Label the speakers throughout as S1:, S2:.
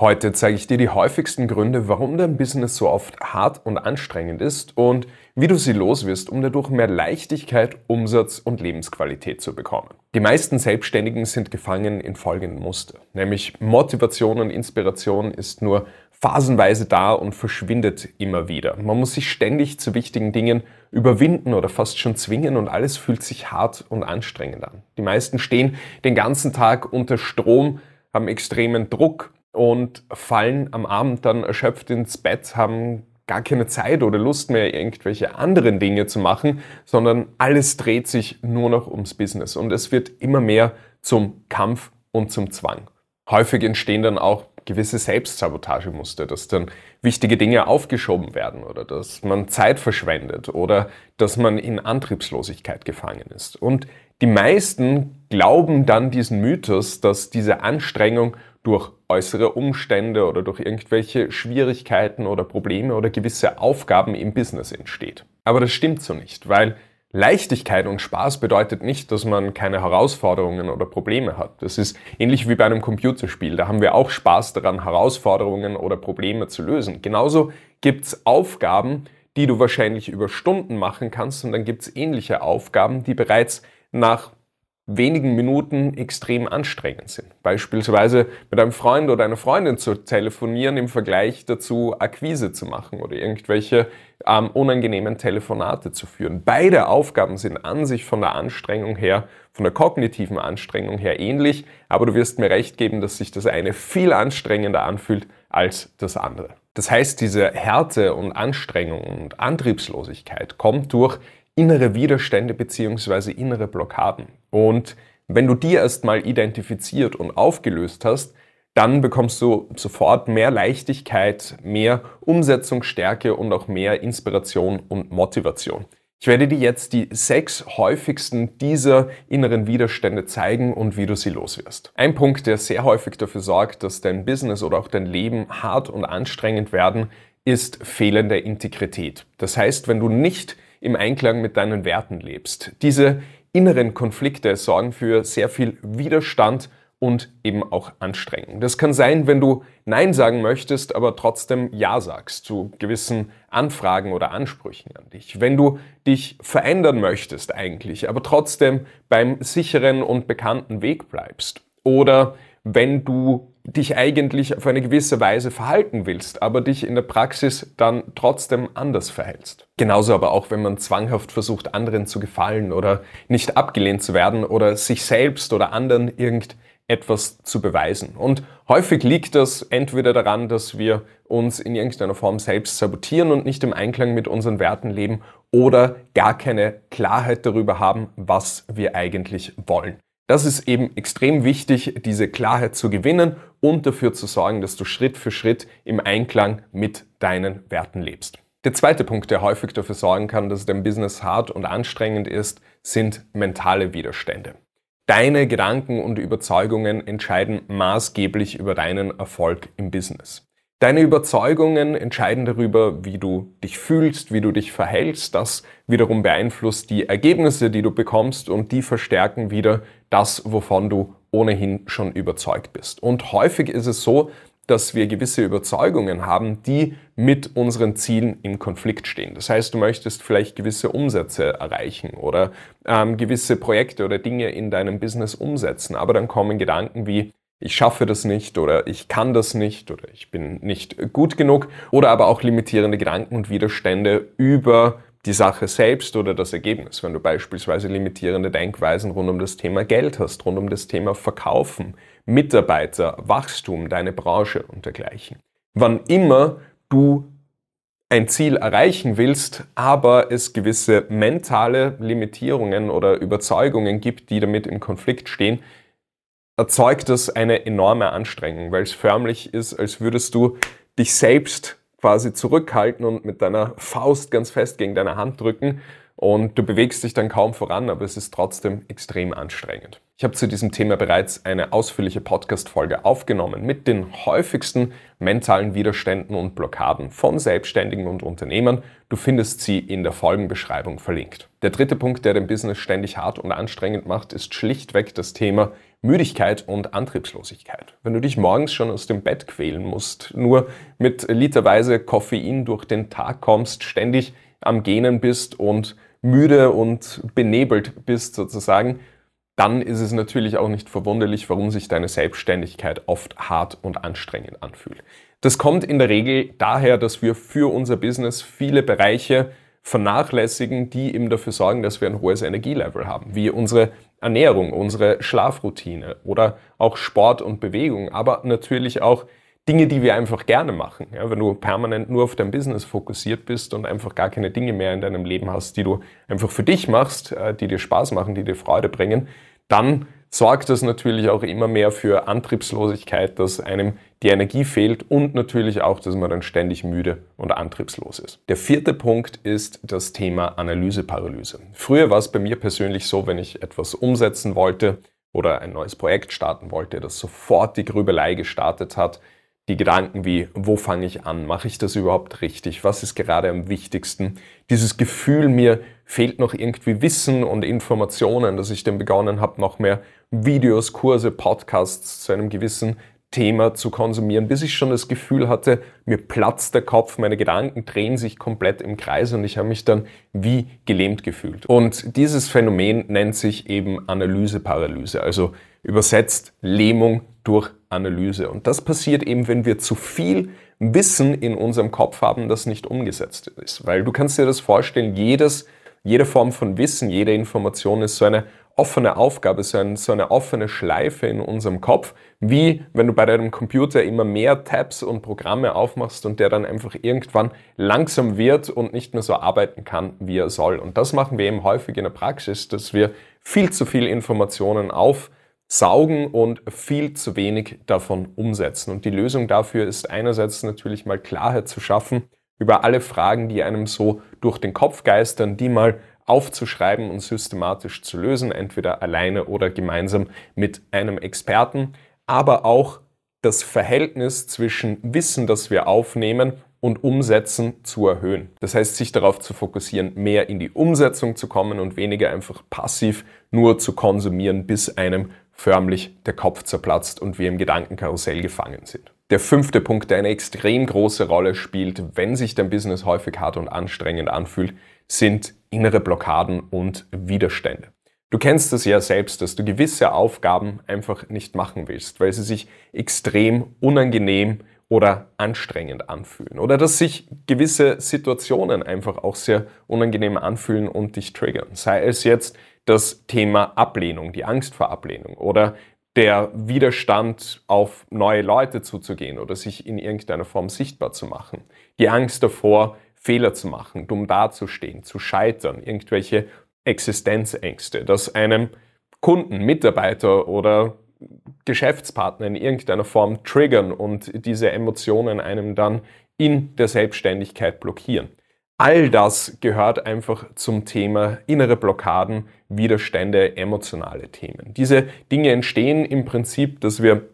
S1: Heute zeige ich dir die häufigsten Gründe, warum dein Business so oft hart und anstrengend ist und wie du sie loswirst, um dadurch mehr Leichtigkeit, Umsatz und Lebensqualität zu bekommen. Die meisten Selbstständigen sind gefangen in folgendem Muster, nämlich Motivation und Inspiration ist nur phasenweise da und verschwindet immer wieder. Man muss sich ständig zu wichtigen Dingen überwinden oder fast schon zwingen und alles fühlt sich hart und anstrengend an. Die meisten stehen den ganzen Tag unter Strom, haben extremen Druck, und fallen am Abend dann erschöpft ins Bett, haben gar keine Zeit oder Lust mehr, irgendwelche anderen Dinge zu machen, sondern alles dreht sich nur noch ums Business und es wird immer mehr zum Kampf und zum Zwang. Häufig entstehen dann auch gewisse Selbstsabotagemuster, dass dann wichtige Dinge aufgeschoben werden oder dass man Zeit verschwendet oder dass man in Antriebslosigkeit gefangen ist. Und die meisten glauben dann diesen Mythos, dass diese Anstrengung durch äußere Umstände oder durch irgendwelche Schwierigkeiten oder Probleme oder gewisse Aufgaben im Business entsteht. Aber das stimmt so nicht, weil Leichtigkeit und Spaß bedeutet nicht, dass man keine Herausforderungen oder Probleme hat. Das ist ähnlich wie bei einem Computerspiel. Da haben wir auch Spaß daran, Herausforderungen oder Probleme zu lösen. Genauso gibt's Aufgaben, die du wahrscheinlich über Stunden machen kannst und dann gibt's ähnliche Aufgaben, die bereits nach wenigen Minuten extrem anstrengend sind. Beispielsweise mit einem Freund oder einer Freundin zu telefonieren im Vergleich dazu Akquise zu machen oder irgendwelche ähm, unangenehmen Telefonate zu führen. Beide Aufgaben sind an sich von der Anstrengung her, von der kognitiven Anstrengung her ähnlich, aber du wirst mir recht geben, dass sich das eine viel anstrengender anfühlt als das andere. Das heißt, diese Härte und Anstrengung und Antriebslosigkeit kommt durch innere Widerstände beziehungsweise innere Blockaden. Und wenn du die erstmal identifiziert und aufgelöst hast, dann bekommst du sofort mehr Leichtigkeit, mehr Umsetzungsstärke und auch mehr Inspiration und Motivation. Ich werde dir jetzt die sechs häufigsten dieser inneren Widerstände zeigen und wie du sie loswirst. Ein Punkt, der sehr häufig dafür sorgt, dass dein Business oder auch dein Leben hart und anstrengend werden, ist fehlende Integrität. Das heißt, wenn du nicht im Einklang mit deinen Werten lebst. Diese inneren Konflikte sorgen für sehr viel Widerstand und eben auch Anstrengung. Das kann sein, wenn du Nein sagen möchtest, aber trotzdem Ja sagst zu gewissen Anfragen oder Ansprüchen an dich. Wenn du dich verändern möchtest eigentlich, aber trotzdem beim sicheren und bekannten Weg bleibst. Oder wenn du dich eigentlich auf eine gewisse Weise verhalten willst, aber dich in der Praxis dann trotzdem anders verhältst. Genauso aber auch, wenn man zwanghaft versucht, anderen zu gefallen oder nicht abgelehnt zu werden oder sich selbst oder anderen irgendetwas zu beweisen. Und häufig liegt das entweder daran, dass wir uns in irgendeiner Form selbst sabotieren und nicht im Einklang mit unseren Werten leben oder gar keine Klarheit darüber haben, was wir eigentlich wollen. Das ist eben extrem wichtig, diese Klarheit zu gewinnen und dafür zu sorgen, dass du Schritt für Schritt im Einklang mit deinen Werten lebst. Der zweite Punkt, der häufig dafür sorgen kann, dass dein Business hart und anstrengend ist, sind mentale Widerstände. Deine Gedanken und Überzeugungen entscheiden maßgeblich über deinen Erfolg im Business. Deine Überzeugungen entscheiden darüber, wie du dich fühlst, wie du dich verhältst. Das wiederum beeinflusst die Ergebnisse, die du bekommst und die verstärken wieder das, wovon du ohnehin schon überzeugt bist. Und häufig ist es so, dass wir gewisse Überzeugungen haben, die mit unseren Zielen im Konflikt stehen. Das heißt, du möchtest vielleicht gewisse Umsätze erreichen oder ähm, gewisse Projekte oder Dinge in deinem Business umsetzen, aber dann kommen Gedanken wie, ich schaffe das nicht oder ich kann das nicht oder ich bin nicht gut genug oder aber auch limitierende Gedanken und Widerstände über die Sache selbst oder das Ergebnis. Wenn du beispielsweise limitierende Denkweisen rund um das Thema Geld hast, rund um das Thema Verkaufen, Mitarbeiter, Wachstum, deine Branche und dergleichen. Wann immer du ein Ziel erreichen willst, aber es gewisse mentale Limitierungen oder Überzeugungen gibt, die damit im Konflikt stehen, erzeugt das eine enorme Anstrengung, weil es förmlich ist, als würdest du dich selbst quasi zurückhalten und mit deiner Faust ganz fest gegen deine Hand drücken und du bewegst dich dann kaum voran, aber es ist trotzdem extrem anstrengend. Ich habe zu diesem Thema bereits eine ausführliche Podcast-Folge aufgenommen mit den häufigsten mentalen Widerständen und Blockaden von Selbstständigen und Unternehmern. Du findest sie in der Folgenbeschreibung verlinkt. Der dritte Punkt, der dein Business ständig hart und anstrengend macht, ist schlichtweg das Thema Müdigkeit und Antriebslosigkeit. Wenn du dich morgens schon aus dem Bett quälen musst, nur mit literweise Koffein durch den Tag kommst, ständig am Gähnen bist und müde und benebelt bist sozusagen, dann ist es natürlich auch nicht verwunderlich, warum sich deine Selbstständigkeit oft hart und anstrengend anfühlt. Das kommt in der Regel daher, dass wir für unser Business viele Bereiche vernachlässigen, die eben dafür sorgen, dass wir ein hohes Energielevel haben, wie unsere Ernährung, unsere Schlafroutine oder auch Sport und Bewegung, aber natürlich auch Dinge, die wir einfach gerne machen. Ja, wenn du permanent nur auf dein Business fokussiert bist und einfach gar keine Dinge mehr in deinem Leben hast, die du einfach für dich machst, äh, die dir Spaß machen, die dir Freude bringen, dann sorgt das natürlich auch immer mehr für Antriebslosigkeit, dass einem die Energie fehlt und natürlich auch, dass man dann ständig müde und antriebslos ist. Der vierte Punkt ist das Thema Analyseparalyse. Früher war es bei mir persönlich so, wenn ich etwas umsetzen wollte oder ein neues Projekt starten wollte, das sofort die Grübelei gestartet hat, die Gedanken wie, wo fange ich an? Mache ich das überhaupt richtig? Was ist gerade am wichtigsten? Dieses Gefühl, mir fehlt noch irgendwie Wissen und Informationen, dass ich dann begonnen habe, noch mehr Videos, Kurse, Podcasts zu einem gewissen Thema zu konsumieren, bis ich schon das Gefühl hatte, mir platzt der Kopf, meine Gedanken drehen sich komplett im Kreis und ich habe mich dann wie gelähmt gefühlt. Und dieses Phänomen nennt sich eben Analyseparalyse, also übersetzt Lähmung durch Analyse. Und das passiert eben, wenn wir zu viel Wissen in unserem Kopf haben, das nicht umgesetzt ist. Weil du kannst dir das vorstellen, jedes, jede Form von Wissen, jede Information ist so eine offene Aufgabe, so, ein, so eine offene Schleife in unserem Kopf, wie wenn du bei deinem Computer immer mehr Tabs und Programme aufmachst und der dann einfach irgendwann langsam wird und nicht mehr so arbeiten kann, wie er soll. Und das machen wir eben häufig in der Praxis, dass wir viel zu viel Informationen auf saugen und viel zu wenig davon umsetzen. Und die Lösung dafür ist einerseits natürlich mal Klarheit zu schaffen über alle Fragen, die einem so durch den Kopf geistern, die mal aufzuschreiben und systematisch zu lösen, entweder alleine oder gemeinsam mit einem Experten, aber auch das Verhältnis zwischen Wissen, das wir aufnehmen und Umsetzen zu erhöhen. Das heißt, sich darauf zu fokussieren, mehr in die Umsetzung zu kommen und weniger einfach passiv nur zu konsumieren, bis einem förmlich der Kopf zerplatzt und wir im Gedankenkarussell gefangen sind. Der fünfte Punkt, der eine extrem große Rolle spielt, wenn sich dein Business häufig hart und anstrengend anfühlt, sind innere Blockaden und Widerstände. Du kennst es ja selbst, dass du gewisse Aufgaben einfach nicht machen willst, weil sie sich extrem unangenehm oder anstrengend anfühlen oder dass sich gewisse Situationen einfach auch sehr unangenehm anfühlen und dich triggern. Sei es jetzt das Thema Ablehnung, die Angst vor Ablehnung oder der Widerstand auf neue Leute zuzugehen oder sich in irgendeiner Form sichtbar zu machen. Die Angst davor, Fehler zu machen, dumm dazustehen, zu scheitern, irgendwelche Existenzängste, dass einem Kunden, Mitarbeiter oder Geschäftspartner in irgendeiner Form triggern und diese Emotionen einem dann in der Selbstständigkeit blockieren. All das gehört einfach zum Thema innere Blockaden, Widerstände, emotionale Themen. Diese Dinge entstehen im Prinzip, dass wir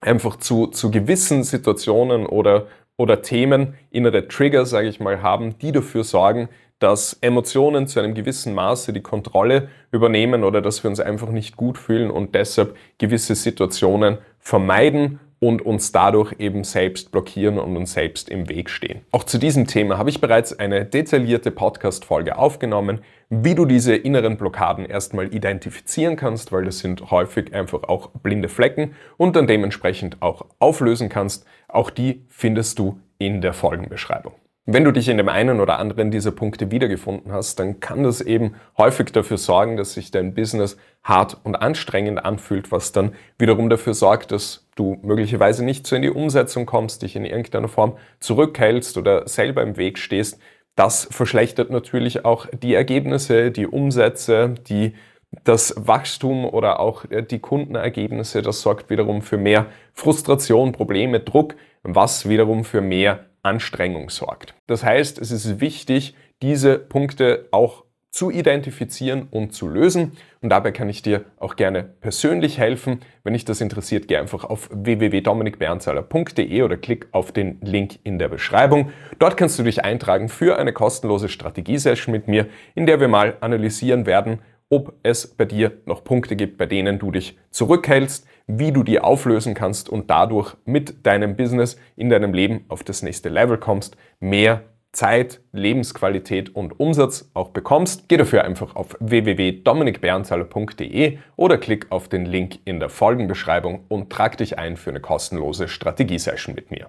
S1: einfach zu, zu gewissen Situationen oder, oder Themen innere Trigger, sage ich mal, haben, die dafür sorgen, dass Emotionen zu einem gewissen Maße die Kontrolle übernehmen oder dass wir uns einfach nicht gut fühlen und deshalb gewisse Situationen vermeiden und uns dadurch eben selbst blockieren und uns selbst im Weg stehen. Auch zu diesem Thema habe ich bereits eine detaillierte Podcast-Folge aufgenommen, wie du diese inneren Blockaden erstmal identifizieren kannst, weil das sind häufig einfach auch blinde Flecken und dann dementsprechend auch auflösen kannst. Auch die findest du in der Folgenbeschreibung. Wenn du dich in dem einen oder anderen dieser Punkte wiedergefunden hast, dann kann das eben häufig dafür sorgen, dass sich dein Business hart und anstrengend anfühlt, was dann wiederum dafür sorgt, dass du möglicherweise nicht so in die Umsetzung kommst, dich in irgendeiner Form zurückhältst oder selber im Weg stehst. Das verschlechtert natürlich auch die Ergebnisse, die Umsätze, die das Wachstum oder auch die Kundenergebnisse, das sorgt wiederum für mehr Frustration, Probleme, Druck, was wiederum für mehr Anstrengung sorgt. Das heißt, es ist wichtig, diese Punkte auch zu identifizieren und zu lösen. Und dabei kann ich dir auch gerne persönlich helfen. Wenn dich das interessiert, geh einfach auf www.dominikbernzahler.de oder klick auf den Link in der Beschreibung. Dort kannst du dich eintragen für eine kostenlose Strategiesession mit mir, in der wir mal analysieren werden, ob es bei dir noch Punkte gibt, bei denen du dich zurückhältst, wie du die auflösen kannst und dadurch mit deinem Business in deinem Leben auf das nächste Level kommst, mehr Zeit, Lebensqualität und Umsatz auch bekommst, geh dafür einfach auf www.dominikberntaler.de oder klick auf den Link in der Folgenbeschreibung und trag dich ein für eine kostenlose Strategiesession mit mir.